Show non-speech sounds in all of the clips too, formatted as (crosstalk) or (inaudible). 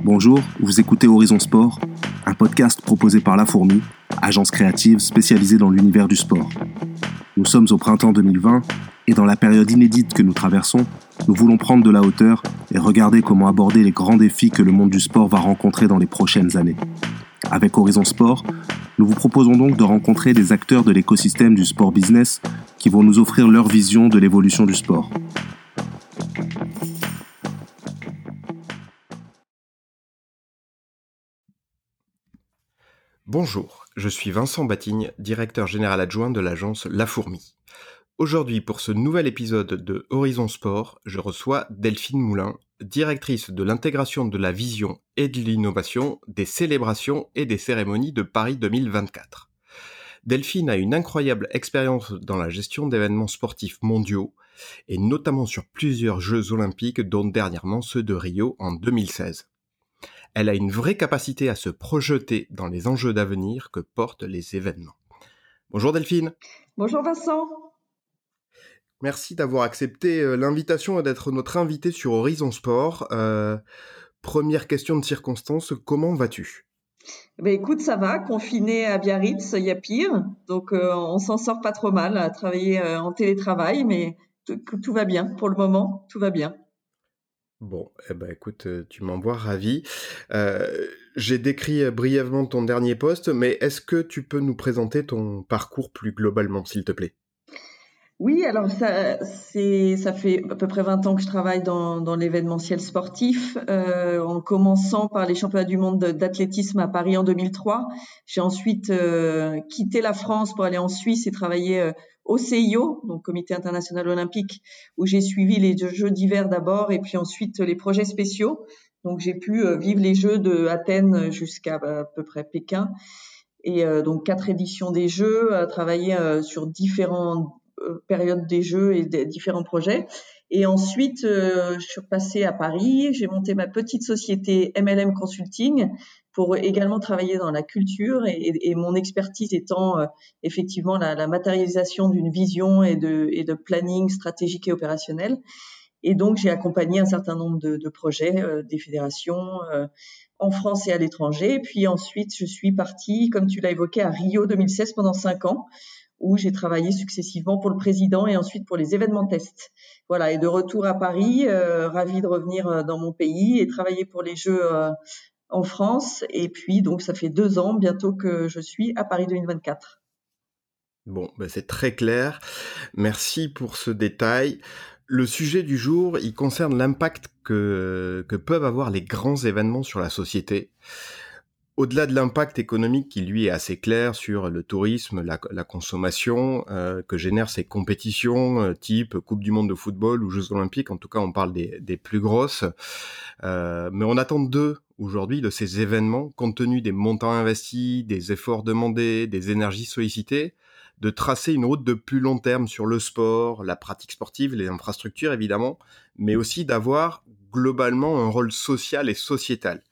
Bonjour, vous écoutez Horizon Sport, un podcast proposé par La Fourmi, agence créative spécialisée dans l'univers du sport. Nous sommes au printemps 2020 et dans la période inédite que nous traversons, nous voulons prendre de la hauteur et regarder comment aborder les grands défis que le monde du sport va rencontrer dans les prochaines années. Avec Horizon Sport, nous vous proposons donc de rencontrer des acteurs de l'écosystème du sport business qui vont nous offrir leur vision de l'évolution du sport. Bonjour, je suis Vincent Batigne, directeur général adjoint de l'agence La Fourmi. Aujourd'hui, pour ce nouvel épisode de Horizon Sport, je reçois Delphine Moulin, directrice de l'intégration de la vision et de l'innovation des célébrations et des cérémonies de Paris 2024. Delphine a une incroyable expérience dans la gestion d'événements sportifs mondiaux, et notamment sur plusieurs Jeux olympiques, dont dernièrement ceux de Rio en 2016 elle a une vraie capacité à se projeter dans les enjeux d'avenir que portent les événements. Bonjour Delphine. Bonjour Vincent. Merci d'avoir accepté euh, l'invitation et d'être notre invité sur Horizon Sport. Euh, première question de circonstance, comment vas-tu? Eh ben écoute, ça va, confiné à Biarritz, il y a pire, donc euh, on s'en sort pas trop mal à travailler en télétravail, mais tout va bien pour le moment, tout va bien. Bon, eh ben écoute, euh, tu m'envoies ravi. Euh, j'ai décrit euh, brièvement ton dernier poste, mais est-ce que tu peux nous présenter ton parcours plus globalement, s'il te plaît? Oui, alors ça, ça fait à peu près 20 ans que je travaille dans, dans l'événementiel sportif, en commençant par les championnats du monde d'athlétisme à Paris en 2003. J'ai ensuite quitté la France pour aller en Suisse et travailler au CIO, donc Comité international olympique, où j'ai suivi les Jeux d'hiver d'abord et puis ensuite les projets spéciaux. Donc j'ai pu euh, vivre les Jeux de Athènes jusqu'à bah, à peu près Pékin et euh, donc quatre éditions des Jeux, travailler euh, sur différentes périodes des Jeux et des différents projets. Et ensuite, je suis passée à Paris, j'ai monté ma petite société MLM Consulting pour également travailler dans la culture et, mon expertise étant euh, effectivement la, matérialisation d'une vision et de, planning stratégique et opérationnel. Et donc j'ai accompagné un certain nombre de, projets euh, des fédérations euh, en France et à l'étranger. Puis ensuite je suis partie, comme tu l'as évoqué, à Rio 2016 pendant cinq ans où j'ai travaillé successivement pour le président et ensuite pour les événements tests. Voilà, et de retour à Paris, euh, ravi de revenir dans mon pays et travailler pour les Jeux en France. Et puis, donc, ça fait deux ans bientôt que je suis à Paris 2024. Bon, ben c'est très clair. Merci pour ce détail. Le sujet du jour, il concerne l'impact que peuvent avoir les grands événements sur la société. Au-delà de l'impact économique qui lui est assez clair sur le tourisme, la, consommation euh, que génèrent ces compétitions euh, type Coupe du Monde de football ou Jeux Olympiques, en tout cas on parle des, plus grosses, euh, mais on attend d'eux aujourd'hui de ces événements, compte tenu des montants investis, des efforts demandés, des énergies sollicitées, de tracer une route de plus long terme sur le sport, la pratique sportive, les infrastructures évidemment, mais aussi d'avoir globalement un rôle social et sociétal.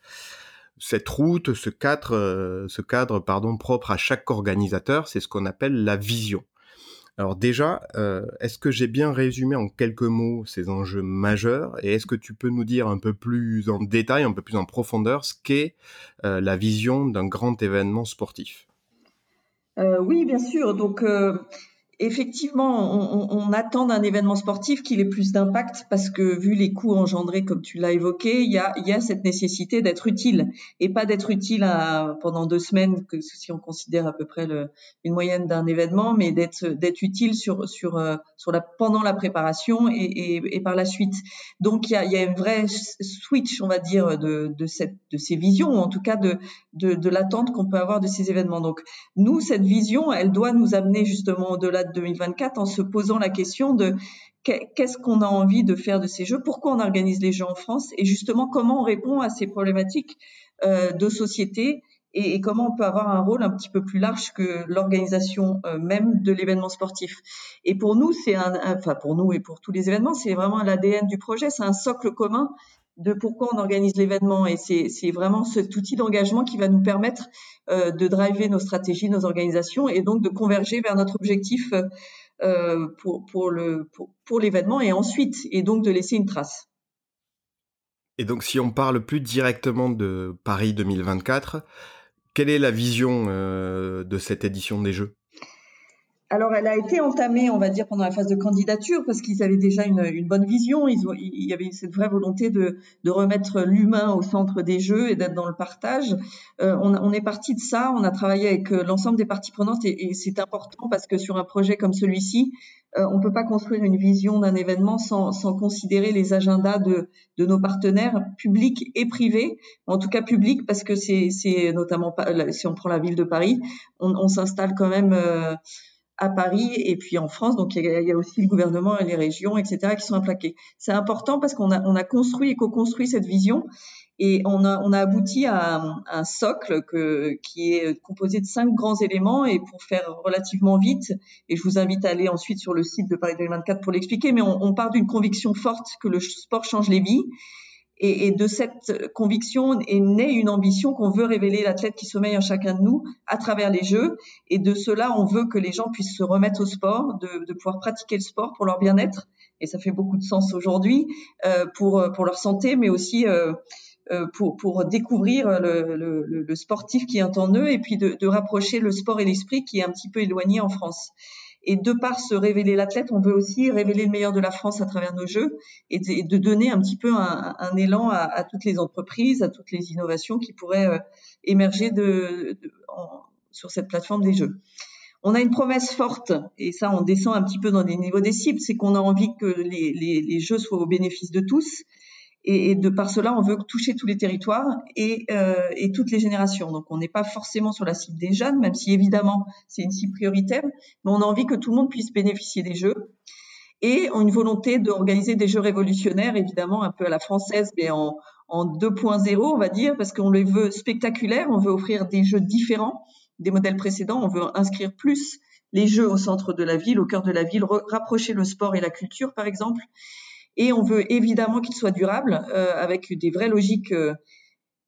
Cette route, ce cadre, euh, ce cadre pardon, propre à chaque organisateur, c'est ce qu'on appelle la vision. Alors déjà, euh, est-ce que j'ai bien résumé en quelques mots ces enjeux majeurs et est-ce que tu peux nous dire un peu plus en détail, un peu plus en profondeur ce qu'est euh, la vision d'un grand événement sportif? Oui, bien sûr. Donc effectivement, on, attend d'un événement sportif qu'il ait plus d'impact parce que vu les coûts engendrés, comme tu l'as évoqué, il y a, cette nécessité d'être utile et pas d'être utile pendant deux semaines, si on considère à peu près une moyenne d'un événement, mais d'être utile euh, pendant la préparation et, par la suite. Donc il y a, y a une vraie switch, on va dire, de ces visions, ou en tout cas de, de l'attente qu'on peut avoir de ces événements. Donc nous, cette vision, elle doit nous amener justement au-delà 2024 en se posant la question de qu'est-ce qu'on a envie de faire de ces jeux, pourquoi on organise les jeux en France et justement comment on répond à ces problématiques euh, de société et, comment on peut avoir un rôle un petit peu plus large que l'organisation euh, même de l'événement sportif. Et pour nous, c'est enfin pour nous et pour tous les événements, c'est vraiment l'ADN du projet, c'est un socle commun de pourquoi on organise l'événement. Et c'est vraiment cet outil d'engagement qui va nous permettre euh, de driver nos stratégies, nos organisations et donc de converger vers notre objectif euh, pour, l'événement et ensuite, et donc de laisser une trace. Et donc si on parle plus directement de Paris 2024, quelle est la vision de cette édition des Jeux? Alors, elle a été entamée, on va dire, pendant la phase de candidature, parce qu'ils avaient déjà une, une bonne vision. Ils ont, il y avait cette vraie volonté de, de remettre l'humain au centre des jeux et d'être dans le partage. Euh, on, on, est parti de ça. On a travaillé avec euh, l'ensemble des parties prenantes, et, c'est important parce que sur un projet comme celui-ci, euh, on peut pas construire une vision d'un événement sans, sans, considérer les agendas de, de, nos partenaires publics et privés. En tout cas publics, parce que c'est notamment, si on prend la ville de Paris, on, on s'installe quand même. Euh, à Paris et puis en France. Donc il y, a, aussi le gouvernement et les régions, etc., qui sont implaqués. C'est important parce qu'on a, on a construit et co-construit cette vision et on a, on a abouti à un, socle que, qui est composé de cinq grands éléments. Et pour faire relativement vite, et je vous invite à aller ensuite sur le site de Paris 2024 pour l'expliquer, mais on, on part d'une conviction forte que le sport change les vies et, et, de cette conviction est née une ambition qu'on veut révéler l'athlète qui sommeille en chacun de nous à travers les Jeux. Et de cela, on veut que les gens puissent se remettre au sport, de, de pouvoir pratiquer le sport pour leur bien-être. Et ça fait beaucoup de sens aujourd'hui euh, pour pour leur santé, mais aussi euh, euh pour, pour découvrir le, le, le, sportif qui est en eux et puis de, de rapprocher le sport et l'esprit qui est un petit peu éloigné en France. Et de par se révéler l'athlète, on veut aussi révéler le meilleur de la France à travers nos jeux et de, donner un petit peu un, élan à, toutes les entreprises, à toutes les innovations qui pourraient euh, émerger de, sur cette plateforme des jeux. On a une promesse forte, et ça on descend un petit peu dans les niveaux des cibles, c'est qu'on a envie que les jeux soient au bénéfice de tous et, de par cela, on veut toucher tous les territoires et, euh, et toutes les générations. Donc, on n'est pas forcément sur la cible des jeunes, même si évidemment c'est une cible prioritaire, mais on a envie que tout le monde puisse bénéficier des jeux. Et on a une volonté d'organiser des jeux révolutionnaires, évidemment un peu à la française, mais en, en 2.0, on va dire, parce qu'on les veut spectaculaires, on veut offrir des jeux différents des modèles précédents, on veut inscrire plus les jeux au centre de la ville, au cœur de la ville, rapprocher le sport et la culture, par exemple. Et on veut évidemment qu'il soit durable, euh, avec des vraies logiques euh,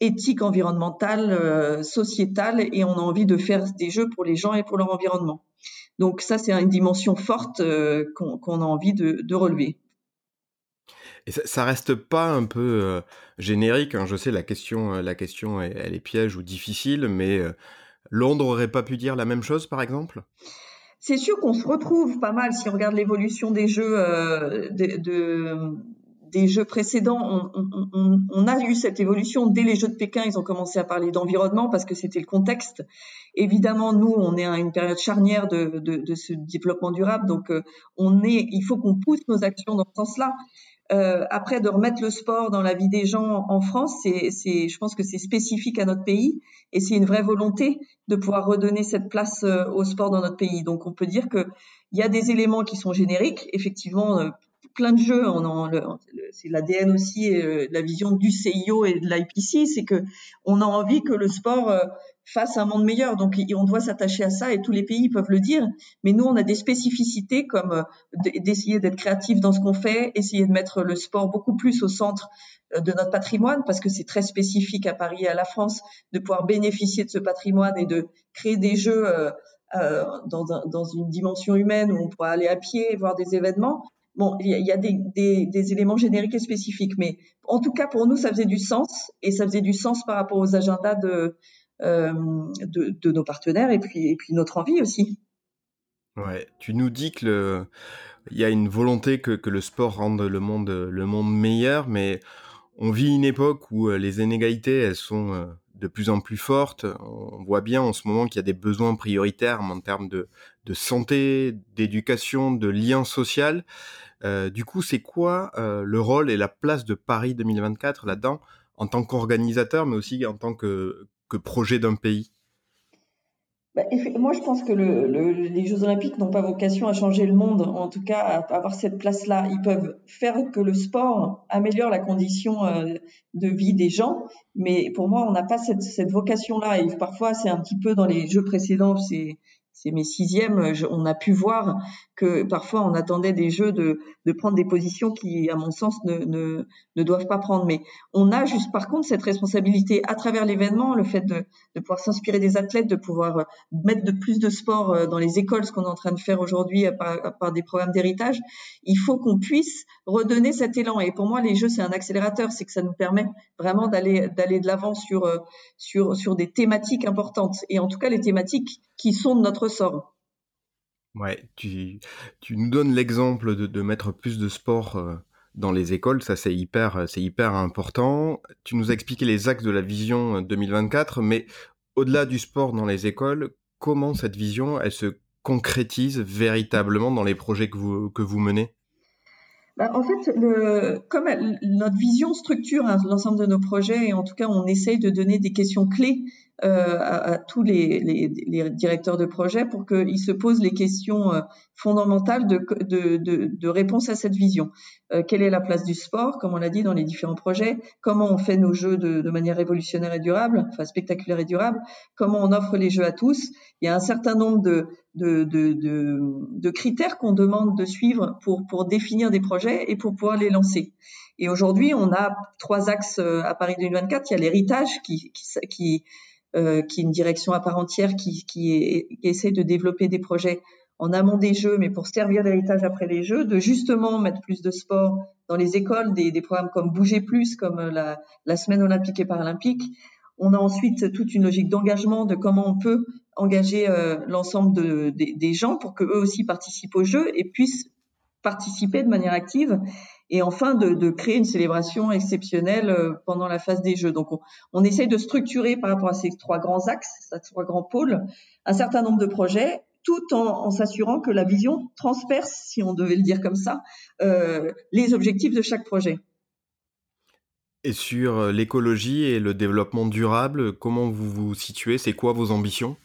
éthiques, environnementales, euh, sociétales, et on a envie de faire des jeux pour les gens et pour leur environnement. Donc ça, c'est une dimension forte qu'on a envie de, relever. Et ça, ça, reste pas un peu générique. Hein. Je sais la question, est piège ou difficile, mais Londres aurait pas pu dire la même chose, par exemple? C'est sûr qu'on se retrouve pas mal si on regarde l'évolution des jeux euh, de, de, des jeux précédents. On, on, on, a eu cette évolution dès les Jeux de Pékin. Ils ont commencé à parler d'environnement parce que c'était le contexte. Évidemment, nous, on est à une période charnière de, de, de ce développement durable, donc euh, on est. Il faut qu'on pousse nos actions dans ce sens-là. Euh, après, de remettre le sport dans la vie des gens en France, c'est, je pense que c'est spécifique à notre pays et c'est une vraie volonté de pouvoir redonner cette place euh, au sport dans notre pays. Donc, on peut dire que il y a des éléments qui sont génériques. Effectivement, euh, plein de jeux. On en, c'est l'ADN aussi, euh, la vision du CIO et de l'IPC, c'est que on a envie que le sport euh, fasse un monde meilleur. Donc, on doit s'attacher à ça et tous les pays peuvent le dire. Mais nous, on a des spécificités comme euh, d'essayer d'être créatif dans ce qu'on fait, essayer de mettre le sport beaucoup plus au centre de notre patrimoine parce que c'est très spécifique à Paris et à la France de pouvoir bénéficier de ce patrimoine et de créer des jeux euh, dans, dans, une dimension humaine où on pourra aller à pied, voir des événements. Bon, il y a, des, éléments génériques et spécifiques, mais en tout cas pour nous, ça faisait du sens et ça faisait du sens par rapport aux agendas de, euh, de, de, nos partenaires et puis, et puis notre envie aussi. Ouais, tu nous dis que le, il y a une volonté que, que le sport rende le monde, le monde meilleur, mais on vit une époque où euh, les inégalités, elles sont euh, de plus en plus fortes. On voit bien en ce moment qu'il y a des besoins prioritaires en termes de, santé, d'éducation, de lien social. Euh, du coup, c'est quoi euh, le rôle et la place de Paris 2024 là-dedans, en tant qu'organisateur, mais aussi en tant que projet d'un pays? Bah, moi, je pense que le, le, les Jeux Olympiques n'ont pas vocation à changer le monde, en tout cas à avoir cette place-là. Ils peuvent faire que le sport améliore la condition euh, de vie des gens, mais pour moi, on n'a pas cette, cette vocation-là. Et parfois, c'est un petit peu dans les Jeux précédents, c'est mes sixièmes, on a pu voir que parfois on attendait des jeux de, prendre des positions qui, à mon sens, ne, doivent pas prendre. Mais on a juste par contre cette responsabilité à travers l'événement, le fait de, pouvoir s'inspirer des athlètes, de pouvoir mettre de plus de sport euh, dans les écoles, ce qu'on est en train de faire aujourd'hui par, des programmes d'héritage. Il faut qu'on puisse redonner cet élan. Et pour moi, les jeux, c'est un accélérateur, c'est que ça nous permet vraiment d'aller de l'avant euh, sur des thématiques importantes. Et en tout cas, les thématiques qui sont de notre sort. Ouais, tu, tu nous donnes l'exemple de, de, mettre plus de sport euh, dans les écoles, ça c'est hyper, c'est hyper important. Tu nous as expliqué les axes de la vision 2024, euh, mais au-delà du sport dans les écoles, comment cette vision, elle se concrétise véritablement dans les projets que vous, que vous menez? Bah, en fait, le, comme notre vision structure hein, l'ensemble de nos projets, et en tout cas, on essaye de donner des questions clés euh, à, à, tous les, les, les, directeurs de projet pour qu'ils se posent les questions euh, fondamentales de, de, de, de, réponse à cette vision. Euh, quelle est la place du sport, comme on l'a dit dans les différents projets? Comment on fait nos jeux de, manière révolutionnaire et durable, enfin spectaculaire et durable? Comment on offre les jeux à tous? Il y a un certain nombre de, de critères qu'on demande de suivre pour, pour définir des projets et pour pouvoir les lancer. Et aujourd'hui, on a trois axes à Paris 2024. Il y a l'héritage qui, qui, qui euh, qui est une direction à part entière qui, qui, essaie de développer des projets en amont des Jeux, mais pour servir d'héritage après les Jeux, de justement mettre plus de sport dans les écoles, des, des programmes comme Bouger Plus, comme la, la, Semaine olympique et paralympique. On a ensuite toute une logique d'engagement, de comment on peut engager euh, l'ensemble de, des gens pour que eux aussi participent aux Jeux et puissent participer de manière active et enfin de, créer une célébration exceptionnelle euh, pendant la phase des Jeux. Donc on, essaye de structurer par rapport à ces trois grands axes, ces trois grands pôles, un certain nombre de projets tout en, en s'assurant que la vision transperce, si on devait le dire comme ça, euh, les objectifs de chaque projet. Et sur euh, l'écologie et le développement durable, comment vous vous situez? C'est quoi vos ambitions?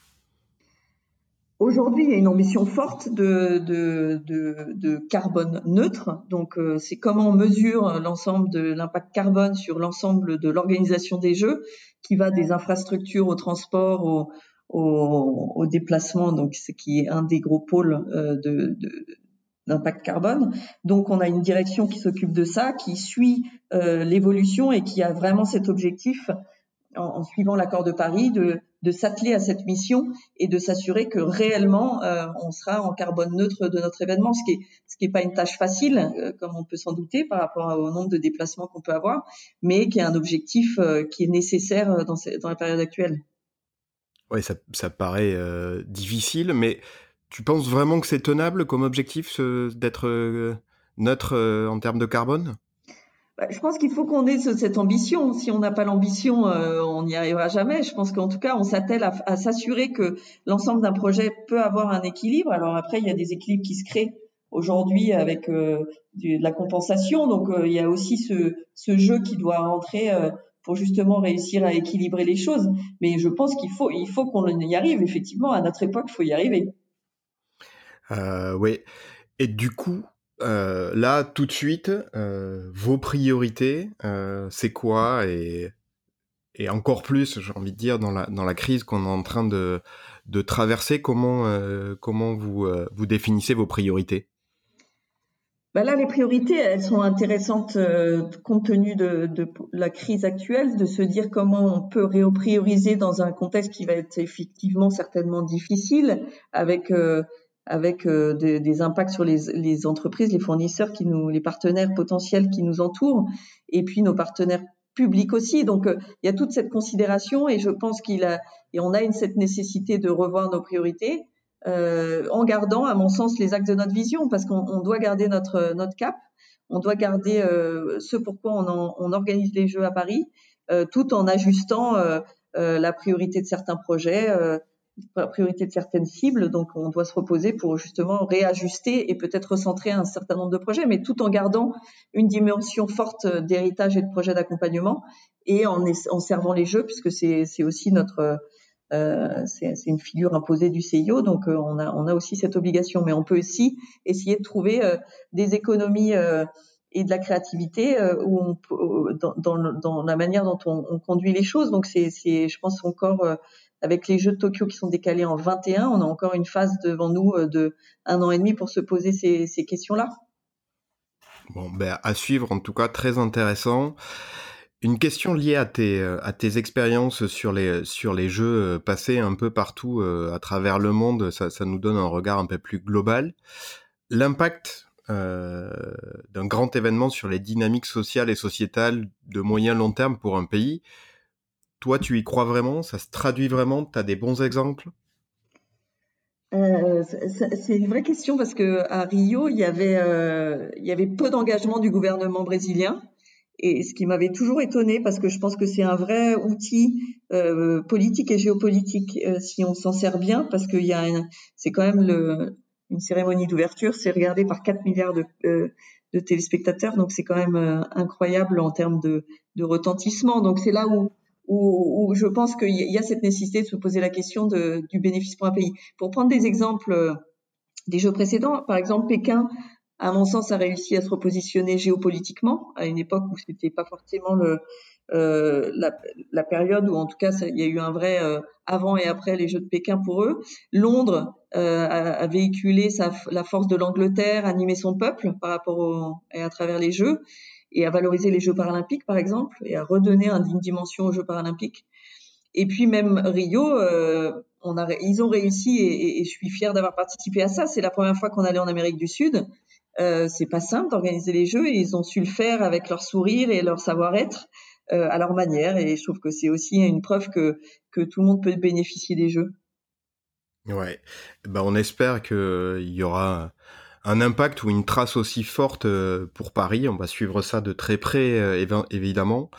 Aujourd'hui, il y a une ambition forte de, de, de, de carbone neutre. Donc, euh, c'est comment on mesure l'ensemble de l'impact carbone sur l'ensemble de l'organisation des Jeux, qui va des infrastructures au transport, au, au, au déplacement, donc ce qui est un des gros pôles euh, de, d'impact carbone. Donc, on a une direction qui s'occupe de ça, qui suit euh, l'évolution et qui a vraiment cet objectif en, suivant l'accord de Paris, de, de s'atteler à cette mission et de s'assurer que réellement euh, on sera en carbone neutre de notre événement, ce qui est ce qui est pas une tâche facile, euh, comme on peut s'en douter par rapport au nombre de déplacements qu'on peut avoir, mais qui est un objectif euh, qui est nécessaire dans, dans la période actuelle. Oui, ça, ça paraît difficile, mais tu penses vraiment que c'est tenable comme objectif d'être neutre en termes de carbone? Je pense qu'il faut qu'on ait cette ambition. Si on n'a pas l'ambition, euh, on n'y arrivera jamais. Je pense qu'en tout cas, on s'attelle à, s'assurer que l'ensemble d'un projet peut avoir un équilibre. Alors après, il y a des équilibres qui se créent aujourd'hui avec euh, de la compensation. Donc euh, il y a aussi ce, jeu qui doit rentrer pour justement réussir à équilibrer les choses. Mais je pense qu'il faut, faut qu'on y arrive. Effectivement, à notre époque, il faut y arriver. oui. Et du coup, euh, là, tout de suite, euh, vos priorités, euh, c'est quoi et, encore plus, j'ai envie de dire, dans la, dans la crise qu'on est en train de, de traverser, comment, comment vous, vous définissez vos priorités? Bah là, les priorités, elles sont intéressantes compte tenu de, de, la crise actuelle, de se dire comment on peut réprioriser dans un contexte qui va être effectivement certainement difficile, avec avec euh, des, des, impacts sur les, les, entreprises, les fournisseurs, qui nous, les partenaires potentiels qui nous entourent, et puis nos partenaires publics aussi. Donc euh, il y a toute cette considération, et je pense qu'il a, et on a une, cette nécessité de revoir nos priorités. Euh, en gardant, à mon sens, les axes de notre vision, parce qu'on doit garder notre, notre cap, on doit garder euh, ce pourquoi on, en, on, organise les Jeux à Paris, euh, tout en ajustant euh, la priorité de certains projets, priorité de certaines cibles, donc on doit se reposer pour justement réajuster et peut-être recentrer un certain nombre de projets, mais tout en gardant une dimension forte d'héritage et de projet d'accompagnement et en, servant les jeux, puisque c'est aussi notre euh, c'est une figure imposée du CIO, donc euh, on, a, on a aussi cette obligation, mais on peut aussi essayer de trouver euh, des économies euh, et de la créativité dans, dans, la manière dont on, on, conduit les choses. Donc c'est, je pense encore avec les Jeux de Tokyo qui sont décalés en 21, on a encore une phase devant nous de un an et demi pour se poser ces, questions-là. Bon, ben, à suivre, en tout cas, très intéressant. Une question liée à tes, euh, expériences sur les, jeux euh, passés un peu partout euh, à travers le monde, ça, nous donne un regard un peu plus global. L'impact euh, d'un grand événement sur les dynamiques sociales et sociétales de moyen long terme pour un pays, toi, tu y crois vraiment? Ça se traduit vraiment? Tu as des bons exemples? Euh, c'est une vraie question parce que à Rio, il y avait, euh, il y avait peu d'engagement du gouvernement brésilien. Et ce qui m'avait toujours étonné, parce que je pense que c'est un vrai outil euh, politique et géopolitique si on s'en sert bien, parce qu'il y a, c'est quand même une cérémonie d'ouverture, c'est regardé par 4 milliards de, de téléspectateurs, donc c'est quand même incroyable en termes de, de retentissement. Donc c'est là où où, où, je pense qu'il y a cette nécessité de se poser la question de, du bénéfice pour un pays. Pour prendre des exemples euh, des jeux précédents, par exemple, Pékin, à mon sens, a réussi à se repositionner géopolitiquement à une époque où c'était pas forcément le, euh, la, la, période où, en tout cas, il y a eu un vrai euh, avant et après les Jeux de Pékin pour eux. Londres euh, a, a, véhiculé sa, la force de l'Angleterre, animé son peuple par rapport au, et à travers les Jeux et à valoriser les Jeux paralympiques, par exemple, et à redonner une dimension aux Jeux paralympiques. Et puis même Rio, euh, ils ont réussi et, et, je suis fière d'avoir participé à ça. C'est la première fois qu'on allait en Amérique du Sud. Euh, c'est pas simple d'organiser les Jeux et ils ont su le faire avec leur sourire et leur savoir-être euh, à leur manière. Et je trouve que c'est aussi une preuve que, que tout le monde peut bénéficier des Jeux. Ouais, ben on espère qu'il y aura un impact ou une trace aussi forte euh, pour Paris. On va suivre ça de très près, euh, évidemment.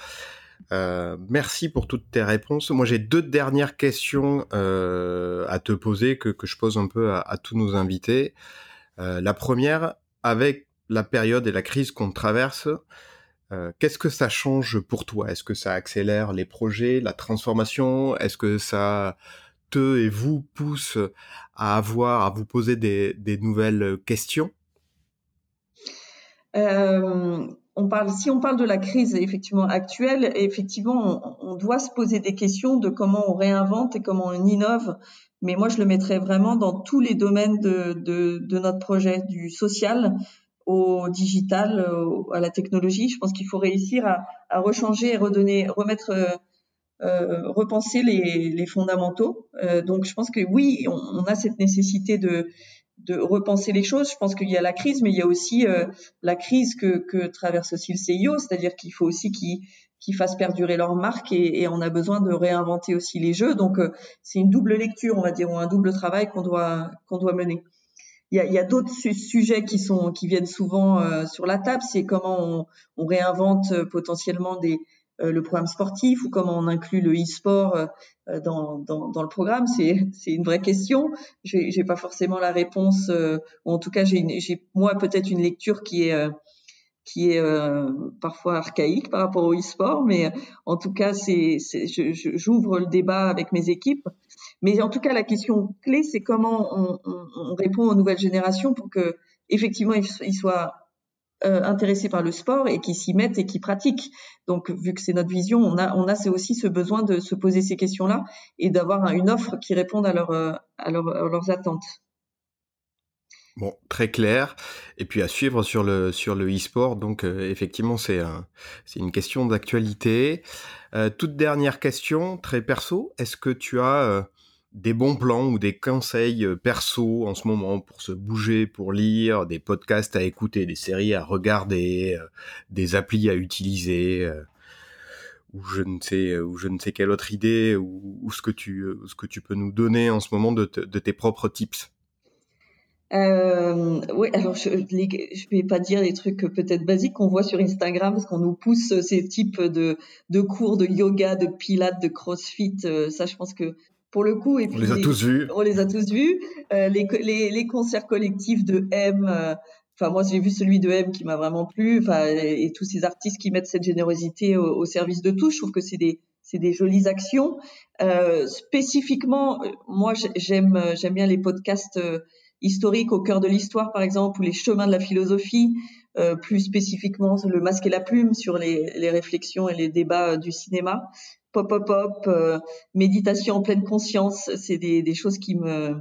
Euh, merci pour toutes tes réponses. Moi, j'ai deux dernières questions à te poser que, je pose un peu à, tous nos invités. La première, avec la période et la crise qu'on traverse, qu'est-ce que ça change pour toi? Est-ce que ça accélère les projets, la transformation? Est-ce que ça et vous pousse à avoir, à vous poser des, nouvelles questions? Euh, on parle, si on parle de la crise effectivement actuelle, effectivement, on, doit se poser des questions de comment on réinvente et comment on innove. Mais moi, je le mettrais vraiment dans tous les domaines de, notre projet, du social au digital, à la technologie. Je pense qu'il faut réussir à, rechanger et redonner, remettre euh, euh, repenser les, les fondamentaux. Euh, donc je pense que oui, on, on, a cette nécessité de, de repenser les choses. Je pense qu'il y a la crise, mais il y a aussi euh, la crise que, que, traverse aussi le CIO, c'est-à-dire qu'il faut aussi qu'ils qu fassent perdurer leur marque et, et, on a besoin de réinventer aussi les jeux. Donc euh, c'est une double lecture, on va dire, ou un double travail qu'on doit qu'on doit mener. Il y a, a d'autres su sujets qui sont qui viennent souvent euh, sur la table. C'est comment on, on réinvente potentiellement des euh, le programme sportif ou comment on inclut le e-sport euh, dans, dans, dans, le programme C'est (laughs) une vraie question. J'ai n'ai pas forcément la réponse, euh, ou en tout cas j'ai moi peut-être une lecture qui est qui est euh, parfois archaïque par rapport au e-sport, mais en tout cas, c'est, j'ouvre le débat avec mes équipes. Mais en tout cas, la question clé, c'est comment on, on, répond aux nouvelles générations pour que effectivement ils soient euh, intéressés par le sport et qui s'y mettent et qui pratiquent. Donc, vu que c'est notre vision, on a, on a aussi ce besoin de se poser ces questions-là et d'avoir une offre qui réponde à, leur, euh, à, leur, à leurs attentes. Bon, très clair. Et puis à suivre sur le sur le e-sport. Donc euh, effectivement, c'est un, c'est une question d'actualité. Euh, toute dernière question, très perso. Est-ce que tu as euh, des bons plans ou des conseils euh, perso en ce moment pour se bouger, pour lire, des podcasts à écouter, des séries à regarder, euh, des applis à utiliser, euh, ou je ne sais, ou je ne sais quelle autre idée, ou, ce que tu, ce que tu peux nous donner en ce moment de, te, de tes propres tips. Oui, alors je je vais pas dire des trucs peut-être basiques qu'on voit sur Instagram parce qu'on nous pousse ces types de, de cours de yoga, de pilates, de crossfit. Ça, je pense que pour le coup. Et puis on les a tous vus. On les a tous vus. Euh, les, les, les, concerts collectifs de M. Euh, enfin, moi, j'ai vu celui de M qui m'a vraiment plu. Enfin, et, et, tous ces artistes qui mettent cette générosité au, au service de tous. Je trouve que c'est des c'est des jolies actions. Euh, spécifiquement, moi, j'aime j'aime bien les podcasts euh, historiques au cœur de l'histoire, par exemple, ou les chemins de la philosophie. Euh, plus spécifiquement le masque et la plume sur les, les réflexions et les débats du cinéma pop pop pop, méditation en pleine conscience, c'est des, des choses qui me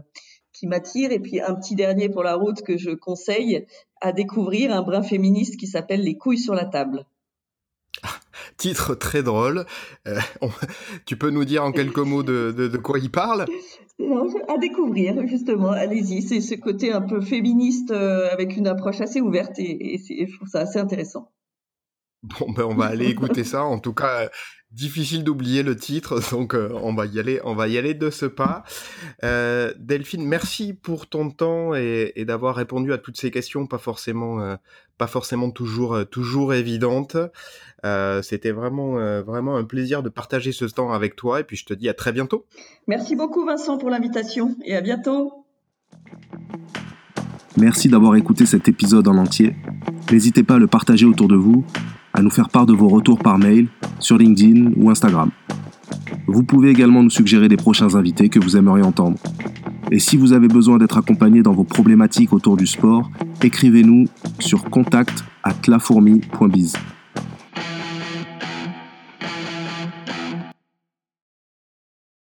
qui m'attirent. Et puis un petit dernier pour la route que je conseille à découvrir, un brin féministe qui s'appelle Les couilles sur la table. (laughs) Titre très drôle. Euh, tu peux nous dire en quelques mots de, de, quoi il parle? À découvrir, justement. Allez-y. C'est ce côté un peu féministe euh, avec une approche assez ouverte et, et je trouve ça assez intéressant. Bon, ben on va aller écouter ça. En tout cas, difficile d'oublier le titre, (laughs) donc euh, on va y aller, on va y aller de ce pas. Euh, Delphine, merci pour ton temps et, d'avoir répondu à toutes ces questions, pas forcément, euh, pas forcément toujours, toujours évidentes. C'était vraiment, vraiment un plaisir de partager ce temps avec toi, et puis je te dis à très bientôt. Merci beaucoup Vincent pour l'invitation et à bientôt. Merci d'avoir écouté cet épisode en entier. N'hésitez pas à le partager autour de vous à nous faire part de vos retours par mail, sur LinkedIn ou Instagram. Vous pouvez également nous suggérer des prochains invités que vous aimeriez entendre. Et si vous avez besoin d'être accompagné dans vos problématiques autour du sport, écrivez-nous sur contact at lafourmi.biz.